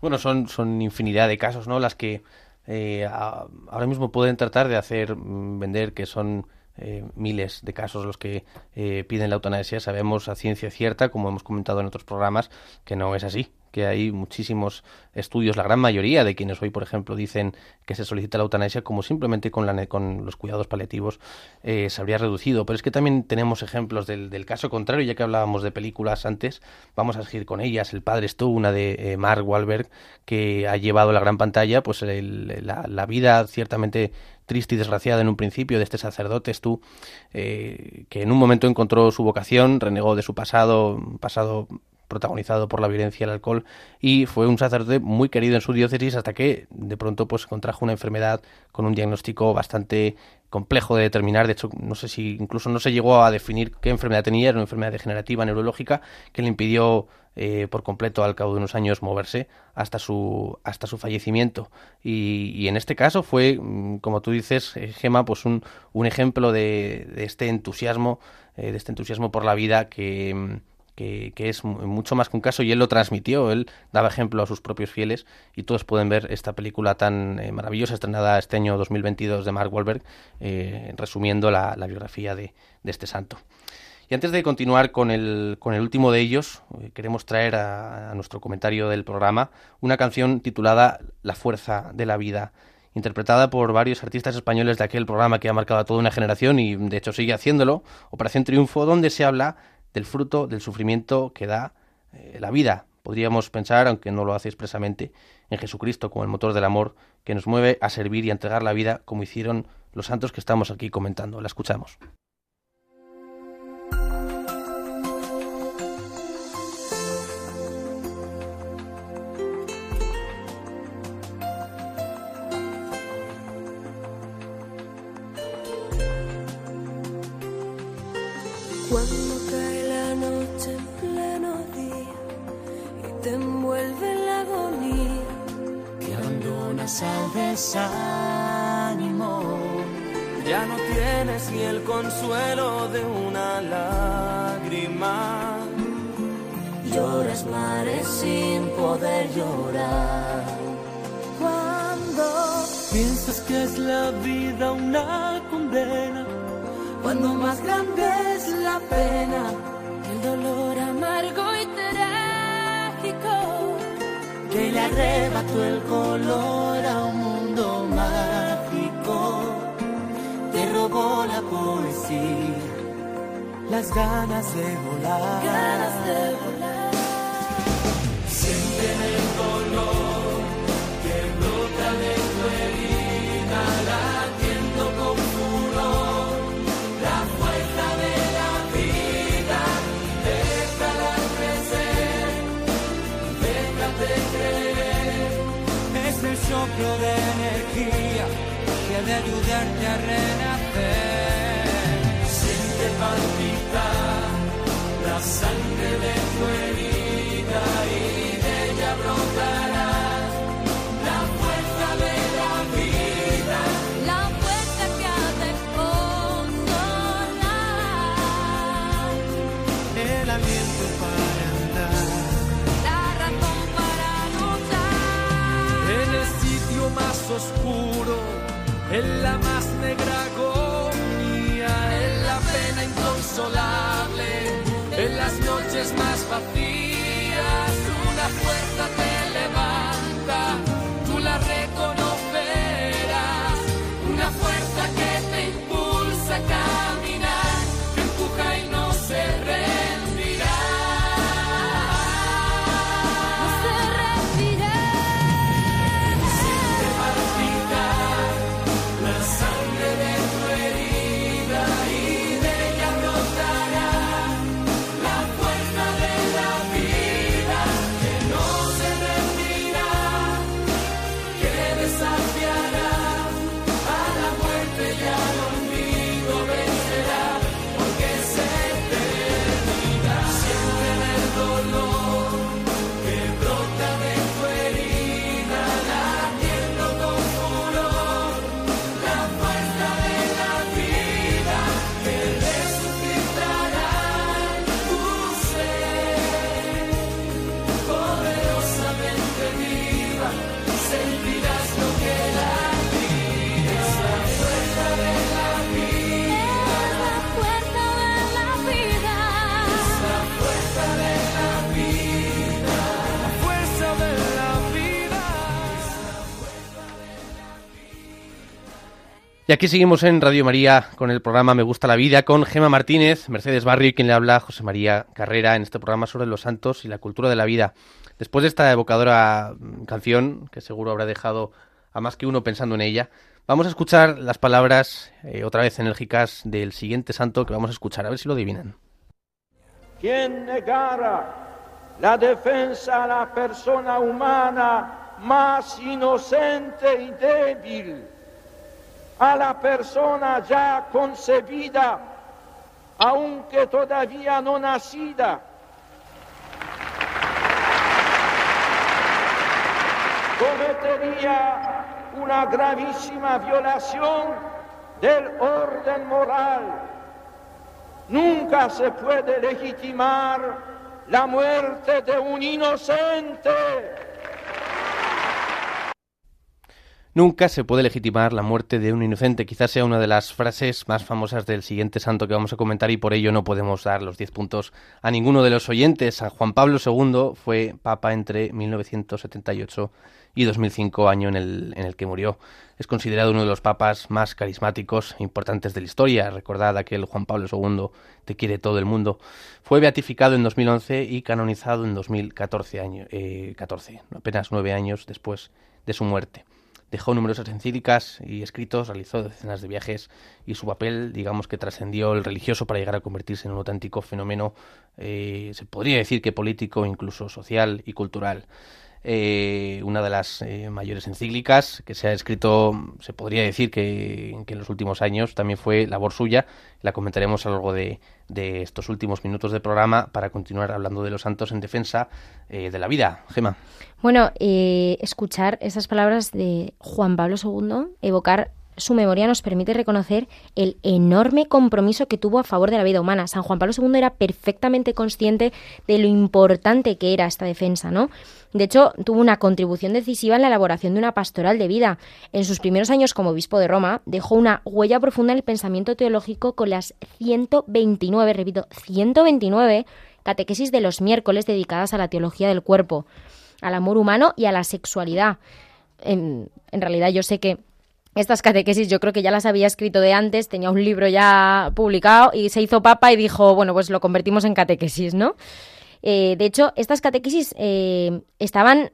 Bueno, son, son infinidad de casos, ¿no? Las que eh, ahora mismo pueden tratar de hacer mm, vender que son eh, miles de casos los que eh, piden la eutanasia. Sabemos a ciencia cierta, como hemos comentado en otros programas, que no es así que hay muchísimos estudios, la gran mayoría de quienes hoy, por ejemplo, dicen que se solicita la eutanasia como simplemente con, la, con los cuidados paliativos eh, se habría reducido. Pero es que también tenemos ejemplos del, caso contrario, ya que hablábamos de películas antes, vamos a seguir con ellas. El Padre Stu, una de eh, Mark Wahlberg, que ha llevado a la gran pantalla pues la, vida ciertamente triste y desgraciada en un principio de este sacerdote Stu, eh, que en un momento encontró su vocación, renegó de su pasado, pasado protagonizado por la violencia y el alcohol y fue un sacerdote muy querido en su diócesis hasta que de pronto pues contrajo una enfermedad con un diagnóstico bastante complejo de determinar, de hecho no sé si incluso no se llegó a definir qué enfermedad tenía, era una enfermedad degenerativa neurológica que le impidió eh, por completo al cabo de unos años moverse hasta su hasta su fallecimiento. Y, y en este caso fue mm, como tú dices eh, Gema pues un, un ejemplo de, de este entusiasmo eh, de este entusiasmo por la vida que mm, que, es mu- mucho más que un caso y él lo transmitió, él daba ejemplo a sus propios fieles y todos pueden ver esta película tan eh, maravillosa estrenada este año 2022 de Mark Wahlberg eh, resumiendo la, biografía de, de este santo. Y antes de continuar con el, con el último de ellos, eh, queremos traer a, a nuestro comentario del programa una canción titulada La fuerza de la vida, interpretada por varios artistas españoles de aquel programa que ha marcado a toda una generación y de hecho sigue haciéndolo, Operación Triunfo, donde se habla del fruto del sufrimiento que da eh, la vida. Podríamos pensar, aunque no lo hace expresamente, en Jesucristo como el motor del amor que nos mueve a servir y a entregar la vida como hicieron los santos que estamos aquí comentando. La escuchamos.
Consuelo de una lágrima.
lloras mares sin poder llorar. Cuando,
Piensas que es la vida una condena.
cuando más grande es la pena, el dolor amargo y trágico,
que le arrebató el color a un mundo mágico. Te robó la las ganas de volar.
ganas de volar.
Sienten el dolor que brota de tu herida, latiendo con furor. La fuerza de la vida, déjala crecer, déjate creer. Es el soplo de energía que ha de ayudarte a renacer. La sangre de tu herida y de ella brotará la fuerza de la vida.
La fuerza que ha de consolar,
El aliento para andar
la razón para luchar.
en el sitio más oscuro, en la más negra agonía, en la pena inconsolable, las noches más vacías. Una fuerza te
Y aquí seguimos en Radio María con el programa Me Gusta la Vida con Gema Martínez, Mercedes Barrio y quien le habla José María Carrera en este programa sobre los santos y la cultura de la vida. Después de esta evocadora mm, canción, que seguro habrá dejado a más que uno pensando en ella, vamos a escuchar las palabras eh, otra vez enérgicas del siguiente santo que vamos a escuchar, a ver si lo adivinan.
Quien negara la defensa a la persona humana más inocente y débil, a la persona ya concebida, aunque todavía no nacida, cometería una gravísima violación del orden moral Nunca se puede legitimar la muerte de un inocente.
Nunca se puede legitimar la muerte de un inocente. Quizás sea una de las frases más famosas del siguiente santo que vamos a comentar y por ello no podemos dar los 10 puntos a ninguno de los oyentes. San Juan Pablo II fue papa entre 1978 y 2005, año en el, en el que murió. Es considerado uno de los papas más carismáticos e importantes de la historia. Recordad aquel Juan Pablo II, te quiere todo el mundo. Fue beatificado en 2011 y canonizado en 2014, año, eh, 14, apenas nueve años después de su muerte. Dejó numerosas encíclicas y escritos, realizó decenas de viajes y su papel, digamos que trascendió el religioso para llegar a convertirse en un auténtico fenómeno, eh, se podría decir que político, incluso social y cultural eh, una de las eh, mayores encíclicas que se ha escrito, se podría decir que, en los últimos años también fue labor suya. La comentaremos a lo largo de, de estos últimos minutos del programa para continuar hablando de los santos en defensa eh, de la vida. Gema.
Bueno, escuchar esas palabras de Juan Pablo II, evocar su memoria nos permite reconocer el enorme compromiso que tuvo a favor de la vida humana. San Juan Pablo II era perfectamente consciente de lo importante que era esta defensa, ¿no? De hecho, tuvo una contribución decisiva en la elaboración de una pastoral de vida. En sus primeros años como obispo de Roma, dejó una huella profunda en el pensamiento teológico con las 129, repito, 129 catequesis de los miércoles dedicadas a la teología del cuerpo, al amor humano y a la sexualidad. En, en realidad yo sé que estas catequesis yo creo que ya las había escrito de antes, tenía un libro ya publicado y se hizo papa y dijo, bueno, pues lo convertimos en catequesis, ¿no? Eh, de hecho, estas catequesis eh, estaban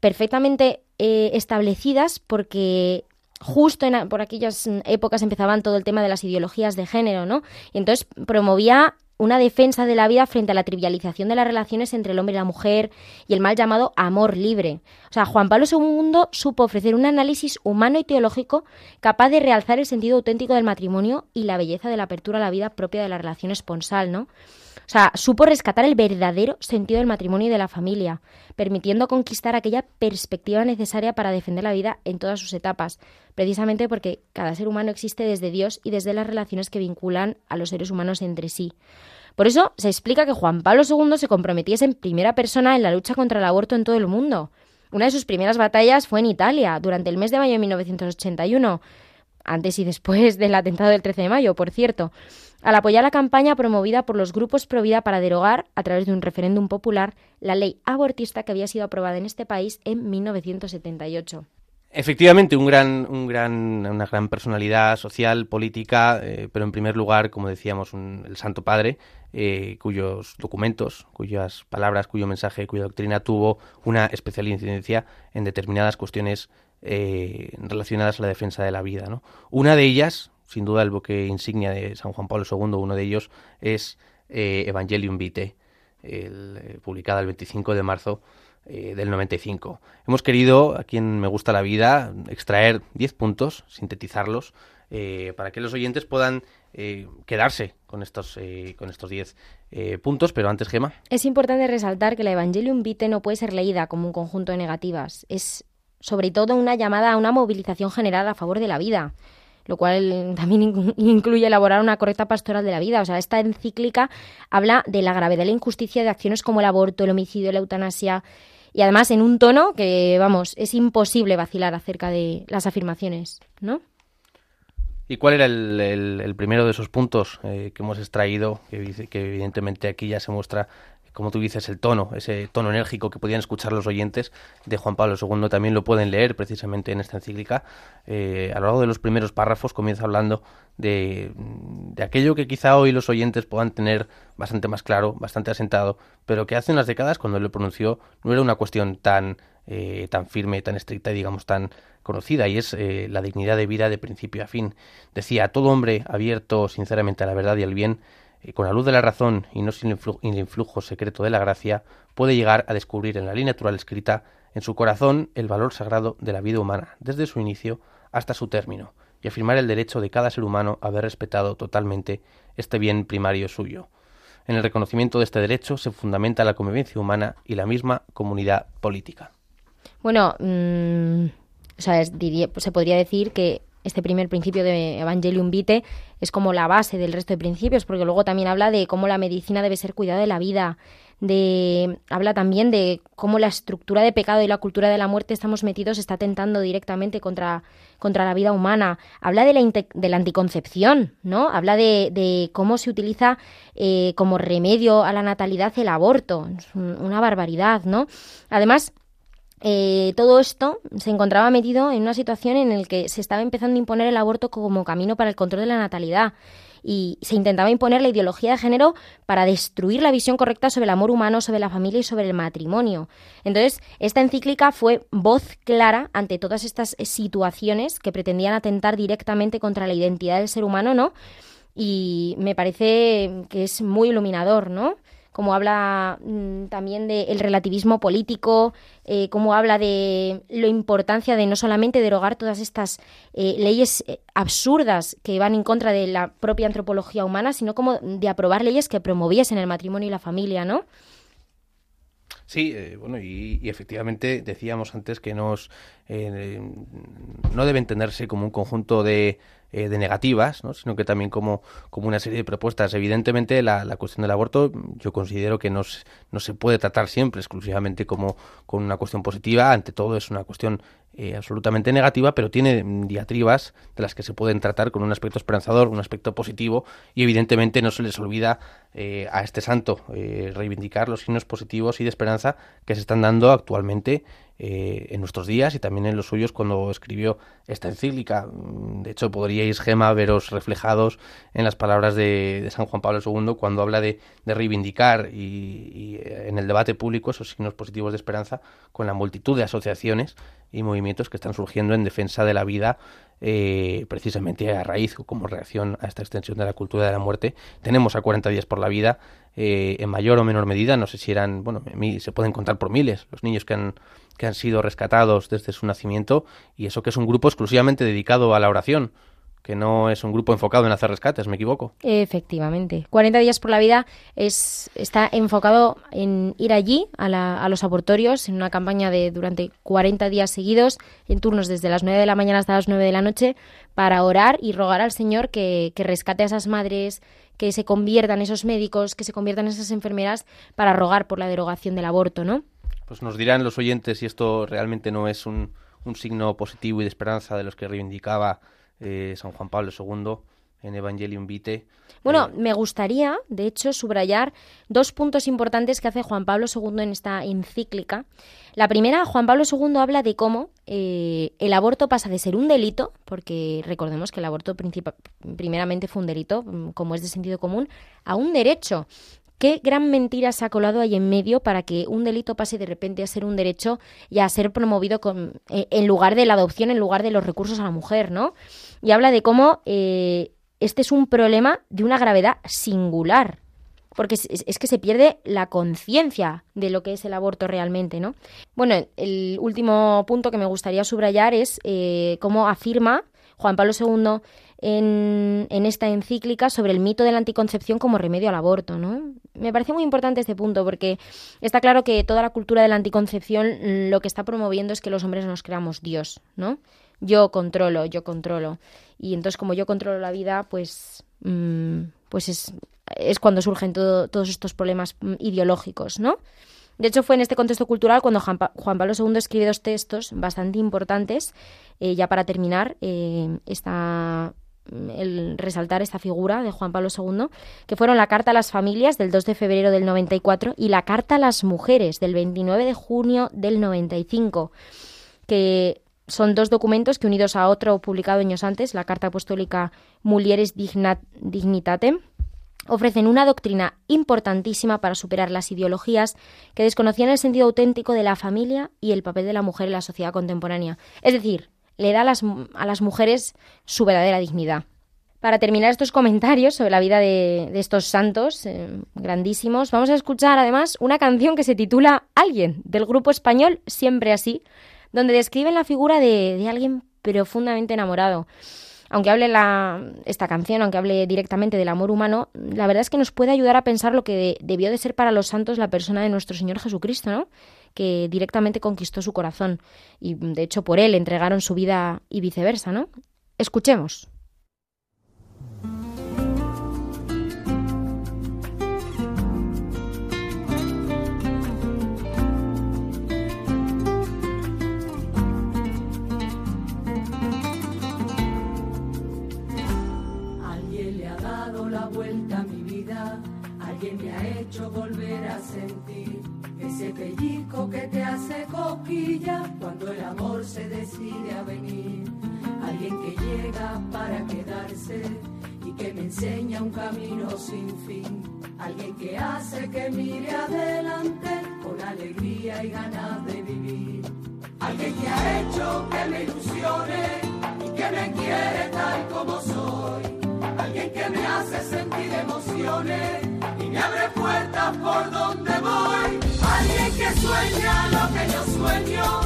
perfectamente eh, establecidas porque justo en, por aquellas épocas empezaban todo el tema de las ideologías de género, ¿no? Y entonces promovía una defensa de la vida frente a la trivialización de las relaciones entre el hombre y la mujer y el mal llamado amor libre. O sea, Juan Pablo II supo ofrecer un análisis humano y teológico capaz de realzar el sentido auténtico del matrimonio y la belleza de la apertura a la vida propia de la relación esponsal, ¿no? O sea, supo rescatar el verdadero sentido del matrimonio y de la familia, permitiendo conquistar aquella perspectiva necesaria para defender la vida en todas sus etapas, precisamente porque cada ser humano existe desde Dios y desde las relaciones que vinculan a los seres humanos entre sí. Por eso se explica que Juan Pablo II se comprometiese en primera persona en la lucha contra el aborto en todo el mundo. Una de sus primeras batallas fue en Italia, durante el mes de mayo de 1981, antes y después del atentado del 13 de mayo, por cierto, al apoyar la campaña promovida por los grupos Provida para derogar, a través de un referéndum popular, la ley abortista que había sido aprobada en este país en 1978.
Efectivamente, un gran, un gran, una gran personalidad social, política, eh, pero en primer lugar, como decíamos, un, el Santo Padre, eh, cuyos documentos, cuyas palabras, cuyo mensaje, cuya doctrina tuvo una especial incidencia en determinadas cuestiones eh, relacionadas a la defensa de la vida. Una de ellas, sin duda el buque insignia de San Juan Pablo II, uno de ellos es eh, Evangelium Vitae, el, eh, publicada el 25 de marzo eh, del 95. Hemos querido, a quien me gusta la vida, extraer 10 puntos, sintetizarlos, eh, para que los oyentes puedan eh, quedarse con estos eh, con estos 10 eh, puntos, pero antes, Gema.
Es importante resaltar que la Evangelium Vitae no puede ser leída como un conjunto de negativas. Es sobre todo una llamada a una movilización general a favor de la vida lo cual también in- incluye elaborar una correcta pastoral de la vida. O sea, esta encíclica habla de la gravedad de la injusticia de acciones como el aborto, el homicidio, la eutanasia, y además en un tono que, vamos, es imposible vacilar acerca de las afirmaciones, ¿no?
¿Y cuál era el, el- primero de esos puntos eh, que hemos extraído? Que, que evidentemente aquí ya se muestra como tú dices, el tono, ese tono enérgico que podían escuchar los oyentes de Juan Pablo II también lo pueden leer precisamente en esta encíclica. Eh, a lo largo de los primeros párrafos comienza hablando de, de aquello que quizá hoy los oyentes puedan tener bastante más claro, bastante asentado, pero que hace unas décadas cuando él lo pronunció no era una cuestión tan, eh, tan firme, tan estricta y digamos tan conocida y es eh, la dignidad de vida de principio a fin. Decía, todo hombre abierto sinceramente a la verdad y al bien con la luz de la razón y no sin el influ- el influjo secreto de la gracia, puede llegar a descubrir en la ley natural escrita en su corazón el valor sagrado de la vida humana, desde su inicio hasta su término, y afirmar el derecho de cada ser humano a haber respetado totalmente este bien primario suyo. En el reconocimiento de este derecho se fundamenta la convivencia humana y la misma comunidad política.
Bueno, mm, o sea, diría- se podría decir que este primer principio de Evangelium Vitae es como la base del resto de principios, porque luego también habla de cómo la medicina debe ser cuidado de la vida, de habla también de cómo la estructura de pecado y la cultura de la muerte estamos metidos está tentando directamente contra, contra la vida humana. Habla de la, de la anticoncepción, ¿no? Habla de, de cómo se utiliza eh, como remedio a la natalidad el aborto. Es un- una barbaridad, ¿no? Además, eh, todo esto se encontraba metido en una situación en la que se estaba empezando a imponer el aborto como camino para el control de la natalidad y se intentaba imponer la ideología de género para destruir la visión correcta sobre el amor humano, sobre la familia y sobre el matrimonio. Entonces, esta encíclica fue voz clara ante todas estas situaciones que pretendían atentar directamente contra la identidad del ser humano, ¿no? Y me parece que es muy iluminador, ¿no? Como habla mm, también del relativismo político, eh, como habla de la importancia de no solamente derogar todas estas eh, leyes eh, absurdas que van en contra de la propia antropología humana, sino como de aprobar leyes que promoviesen el matrimonio y la familia, ¿no?
Sí, eh, bueno, y, y efectivamente decíamos antes que nos eh, no debe entenderse como un conjunto de, eh, de negativas, ¿no? sino que también como, como una serie de propuestas. Evidentemente, la, la cuestión del aborto yo considero que no, no se puede tratar siempre exclusivamente como con una cuestión positiva. Ante todo, es una cuestión eh, absolutamente negativa, pero tiene diatribas de las que se pueden tratar con un aspecto esperanzador, un aspecto positivo, y evidentemente no se les olvida eh, a este santo eh, reivindicar los signos positivos y de esperanza que se están dando actualmente eh, en nuestros días y también en los suyos cuando escribió esta encíclica. Mm, De hecho, podríais, Gema, veros reflejados en las palabras de, San Juan Pablo II cuando habla de, reivindicar y, y, eh, en el debate público esos signos positivos de esperanza con la multitud de asociaciones y movimientos que están surgiendo en defensa de la vida eh, precisamente a raíz o como reacción a esta extensión de la cultura de la muerte. Tenemos a 40 días por la vida eh, en mayor o menor medida, no sé si eran, bueno, se pueden contar por miles los niños que han, que han sido rescatados desde su nacimiento y eso que es un grupo exclusivamente dedicado a la oración, que no es un grupo enfocado en hacer rescates, me equivoco.
Efectivamente. 40 días por la vida es, está enfocado en ir allí a, la- a los abortorios en una campaña de durante 40 días seguidos, en turnos desde las 9 de la mañana hasta las 9 de la noche, para orar y rogar al Señor que, que rescate a esas madres, que se conviertan esos médicos, que se conviertan esas enfermeras, para rogar por la derogación del aborto, ¿no?
Pues nos dirán los oyentes si esto realmente no es un, un signo positivo y de esperanza de los que reivindicaba eh, San Juan Pablo II en Evangelium Vitae.
Bueno,
Eh,
me gustaría, de hecho, subrayar dos puntos importantes que hace Juan Pablo II en esta encíclica. La primera, Juan Pablo II habla de cómo eh, el aborto pasa de ser un delito, porque recordemos que el aborto primeramente fue un delito, mm, como es de sentido común, a un derecho. Qué gran mentira se ha colado ahí en medio para que un delito pase de repente a ser un derecho y a ser promovido eh, en lugar de la adopción, en lugar de los recursos a la mujer, ¿no? Y habla de cómo eh, este es un problema de una gravedad singular, porque es que se pierde la conciencia de lo que es el aborto realmente, ¿no? Bueno, el último punto que me gustaría subrayar es eh, cómo afirma Juan Pablo II en, en esta encíclica sobre el mito de la anticoncepción como remedio al aborto, ¿no? Me parece muy importante este punto porque está claro que toda la cultura de la anticoncepción mm, lo que está promoviendo es que los hombres nos creamos Dios, ¿no? Yo controlo, yo controlo. Y entonces como yo controlo la vida, pues, mm, pues es, es cuando surgen todo- todos estos problemas mm, ideológicos, ¿no? De hecho, fue en este contexto cultural cuando Juan, Pa- Juan Pablo II escribe dos textos bastante importantes, eh, ya para terminar eh, esta, el resaltar esta figura de Juan Pablo II, que fueron la Carta a las Familias del 2 de febrero del 94 y la Carta a las Mujeres del 29 de junio del 95, que son dos documentos que unidos a otro publicado años antes, la Carta Apostólica Mulieres Dignat- Dignitate, ofrecen una doctrina importantísima para superar las ideologías que desconocían el sentido auténtico de la familia y el papel de la mujer en la sociedad contemporánea. Es decir, le da a las, a las mujeres su verdadera dignidad. Para terminar estos comentarios sobre la vida de, de estos santos eh, grandísimos, vamos a escuchar además una canción que se titula Alguien, del grupo español Siempre Así, donde describen la figura de, de alguien profundamente enamorado aunque hable la, esta canción, aunque hable directamente del amor humano, la verdad es que nos puede ayudar a pensar lo que de- debió de ser para los santos la persona de nuestro Señor Jesucristo, ¿no? Que directamente conquistó su corazón y de hecho por él entregaron su vida y viceversa, ¿no? Escuchemos.
Alguien le ha dado la vuelta a mi vida, alguien me ha hecho volver a sentir ese pellizco que te hace coquilla cuando el amor se decide a venir. Alguien que llega para quedarse y que me enseña un camino sin fin. Alguien que hace que mire adelante con alegría y ganas de vivir. Alguien que ha hecho que me ilusione y que me quiere tal como soy. Alguien que me hace sentir emociones y me abre puertas por donde voy. Alguien que sueña lo que yo sueño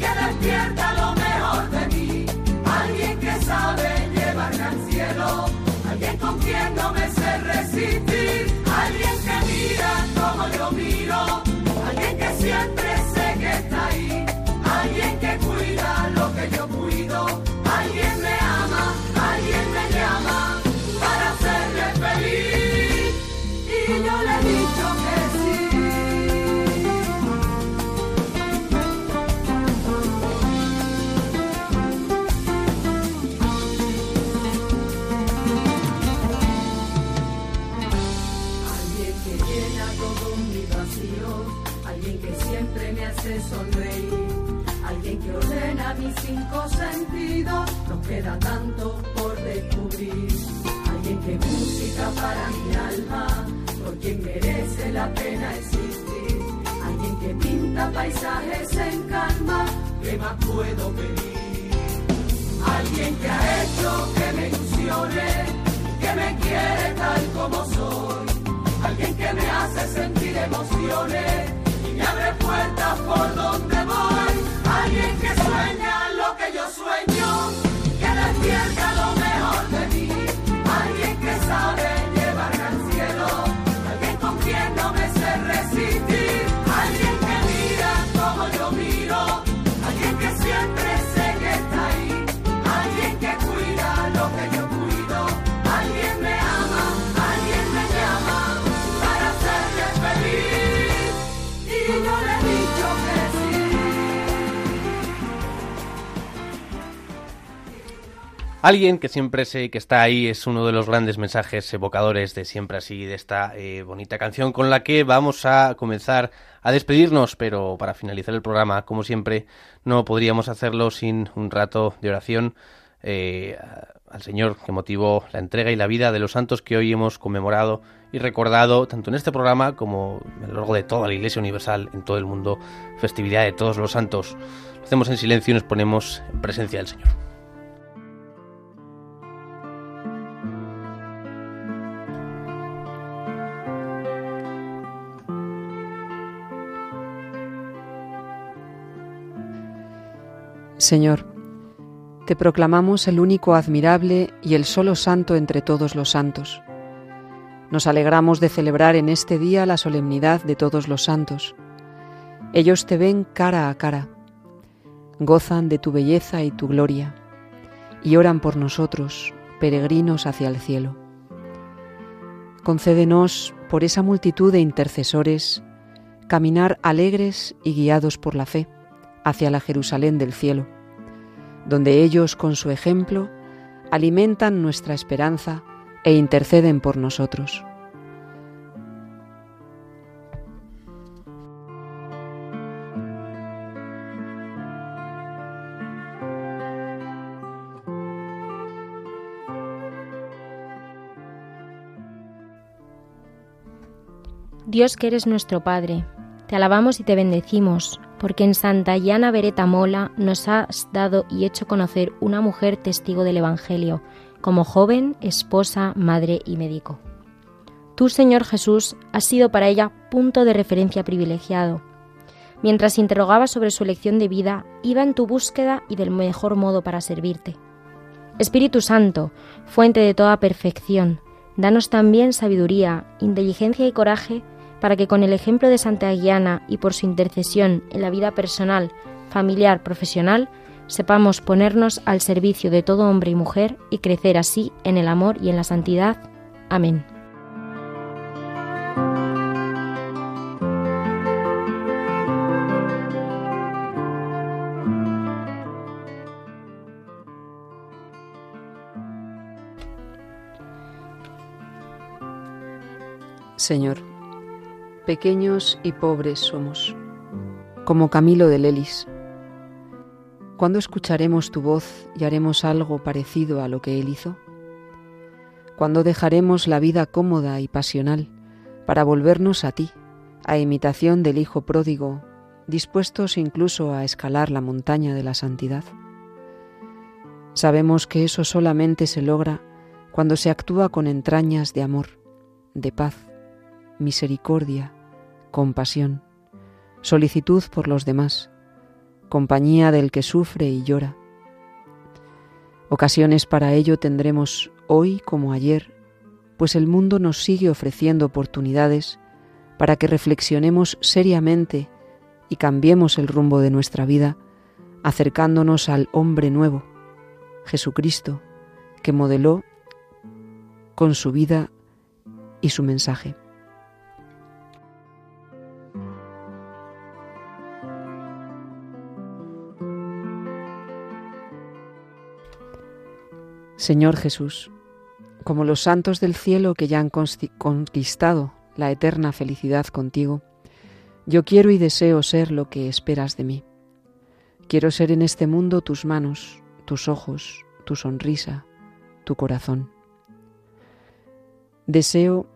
que despierta lo mejor de mí. Alguien que sabe llevarme al cielo. Alguien con quien no me sé resistir. Alguien que mira como yo miro. Alguien que siempre sé que está ahí. Alguien que cuida cinco sentidos, nos queda tanto por descubrir, alguien que música para mi alma, por quien merece la pena existir, alguien que pinta paisajes en calma, ¿qué más puedo pedir? Alguien que ha hecho que me ilusione, que me quiere tal como soy. Alguien que me hace sentir emociones y me abre puertas por donde voy. Alguien que sueña lo que yo sueño, que despierta lo mejor de mí. Alguien que siempre sé que está ahí
es uno de los grandes mensajes evocadores de siempre así, de esta eh, bonita canción con la que vamos a comenzar a despedirnos, pero para finalizar el programa, como siempre, no podríamos hacerlo sin un rato de oración eh, al Señor que motivó la entrega y la vida de los santos que hoy hemos conmemorado y recordado tanto en este programa como a lo largo de toda la Iglesia Universal en todo el mundo, festividad de todos los santos. Lo hacemos en silencio y nos ponemos en presencia del Señor.
Señor, te proclamamos el único admirable y el solo santo entre todos los santos. Nos alegramos de celebrar en este día la solemnidad de todos los santos. Ellos te ven cara a cara, gozan de tu belleza y tu gloria, y oran por nosotros, peregrinos hacia el cielo. Concédenos, por esa multitud de intercesores, caminar alegres y guiados por la fe hacia la Jerusalén del cielo, donde ellos con su ejemplo alimentan nuestra esperanza e interceden por nosotros.
Dios que eres nuestro Padre, te alabamos y te bendecimos, porque en Santa Yana Beretta Mola nos has dado y hecho conocer una mujer testigo del Evangelio, como joven, esposa, madre y médico. Tú, Señor Jesús, has sido para ella punto de referencia privilegiado. Mientras interrogaba sobre su elección de vida, iba en tu búsqueda y del mejor modo para servirte. Espíritu Santo, fuente de toda perfección, danos también sabiduría, inteligencia y coraje para que con el ejemplo de Santa Guiana y por su intercesión en la vida personal, familiar, profesional, sepamos ponernos al servicio de todo hombre y mujer y crecer así en el amor y en la santidad. Amén.
Señor, pequeños y pobres somos, como Camilo de Lelis. ¿Cuándo escucharemos tu voz y haremos algo parecido a lo que él hizo? ¿Cuándo dejaremos la vida cómoda y pasional para volvernos a ti, a imitación del Hijo pródigo, dispuestos incluso a escalar la montaña de la santidad? Sabemos que eso solamente se logra cuando se actúa con entrañas de amor, de paz, misericordia, compasión, solicitud por los demás, compañía del que sufre y llora. Ocasiones para ello tendremos hoy como ayer, pues el mundo nos sigue ofreciendo oportunidades para que reflexionemos seriamente y cambiemos el rumbo de nuestra vida, acercándonos al hombre nuevo, Jesucristo, que modeló con su vida y su mensaje. Señor Jesús, como los santos del cielo que ya han conquistado la eterna felicidad contigo, yo quiero y deseo ser lo que esperas de mí. Quiero ser en este mundo tus manos, tus ojos, tu sonrisa, tu corazón. Deseo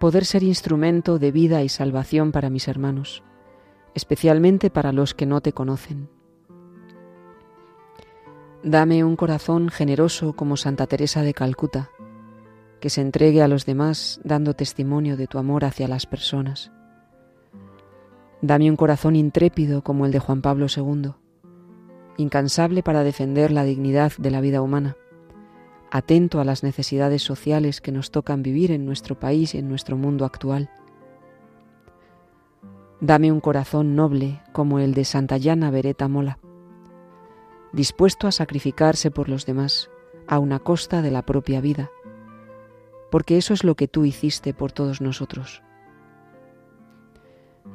poder ser instrumento de vida y salvación para mis hermanos, especialmente para los que no te conocen. Dame un corazón generoso como Santa Teresa de Calcuta, que se entregue a los demás dando testimonio de tu amor hacia las personas. Dame un corazón intrépido como el de Juan Pablo II, incansable para defender la dignidad de la vida humana, atento a las necesidades sociales que nos tocan vivir en nuestro país y en nuestro mundo actual. Dame un corazón noble como el de Santa Llana Beretta Mola, dispuesto a sacrificarse por los demás, a una costa de la propia vida, porque eso es lo que tú hiciste por todos nosotros.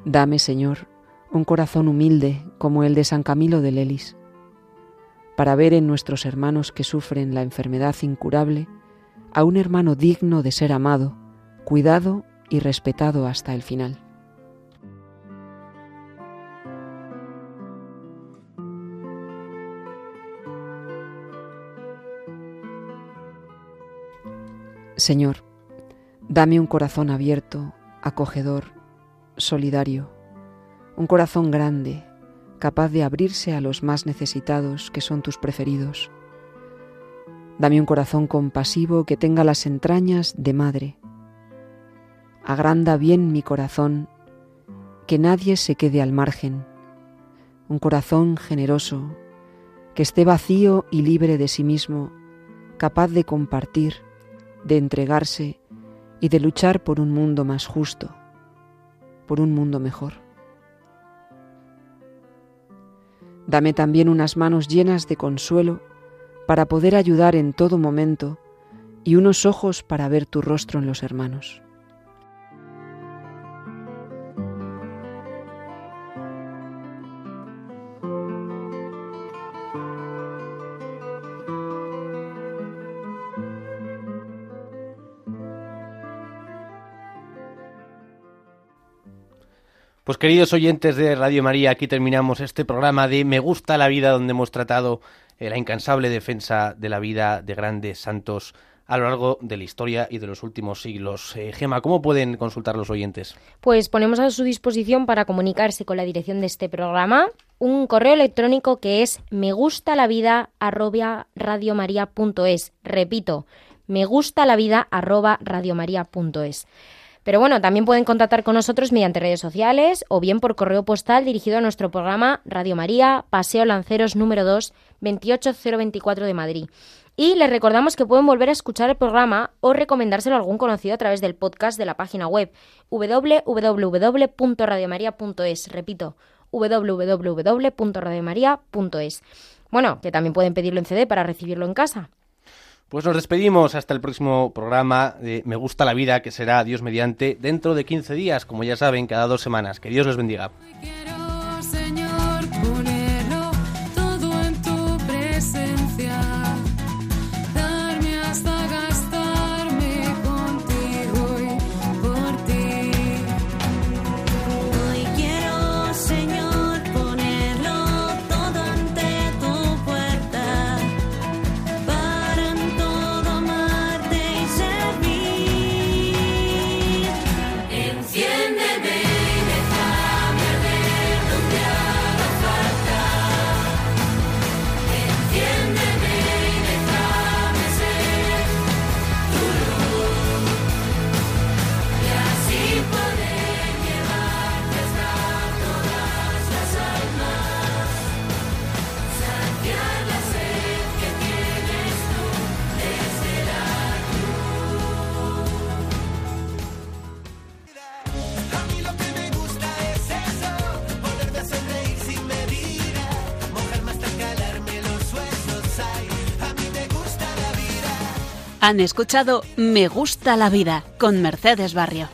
Dame, Señor, un corazón humilde como el de San Camilo de Lelis, para ver en nuestros hermanos que sufren la enfermedad incurable a un hermano digno de ser amado, cuidado y respetado hasta el final. Señor, dame un corazón abierto, acogedor, solidario, un corazón grande, capaz de abrirse a los más necesitados que son tus preferidos. Dame un corazón compasivo que tenga las entrañas de madre. Agranda bien mi corazón, que nadie se quede al margen. Un corazón generoso, que esté vacío y libre de sí mismo, capaz de compartir, de entregarse y de luchar por un mundo más justo, por un mundo mejor. Dame también unas manos llenas de consuelo para poder ayudar en todo momento y unos ojos para ver tu rostro en los hermanos.
Pues queridos oyentes de Radio María, aquí terminamos este programa de Me gusta la vida donde hemos tratado eh, la incansable defensa de la vida de grandes santos a lo largo de la historia y de los últimos siglos. Eh, Gema, ¿cómo pueden consultar los oyentes?
Pues ponemos a su disposición para comunicarse con la dirección de este programa un correo electrónico que es me gusta la vida Repito, me gusta la vida Pero bueno, también pueden contactar con nosotros mediante redes sociales o bien por correo postal dirigido a nuestro programa Radio María, Paseo Lanceros número 2, 28024 de Madrid. Y les recordamos que pueden volver a escuchar el programa o recomendárselo a algún conocido a través del podcast de la página web www.radiomaria.es. Repito, www.radiomaria.es. Bueno, que también pueden pedirlo en CD para recibirlo en casa.
Pues nos despedimos hasta el próximo programa de Me gusta la vida, que será Dios mediante dentro de 15 días, como ya saben, cada dos semanas. Que Dios les bendiga.
Han escuchado Me gusta la vida con Mercedes Barrio.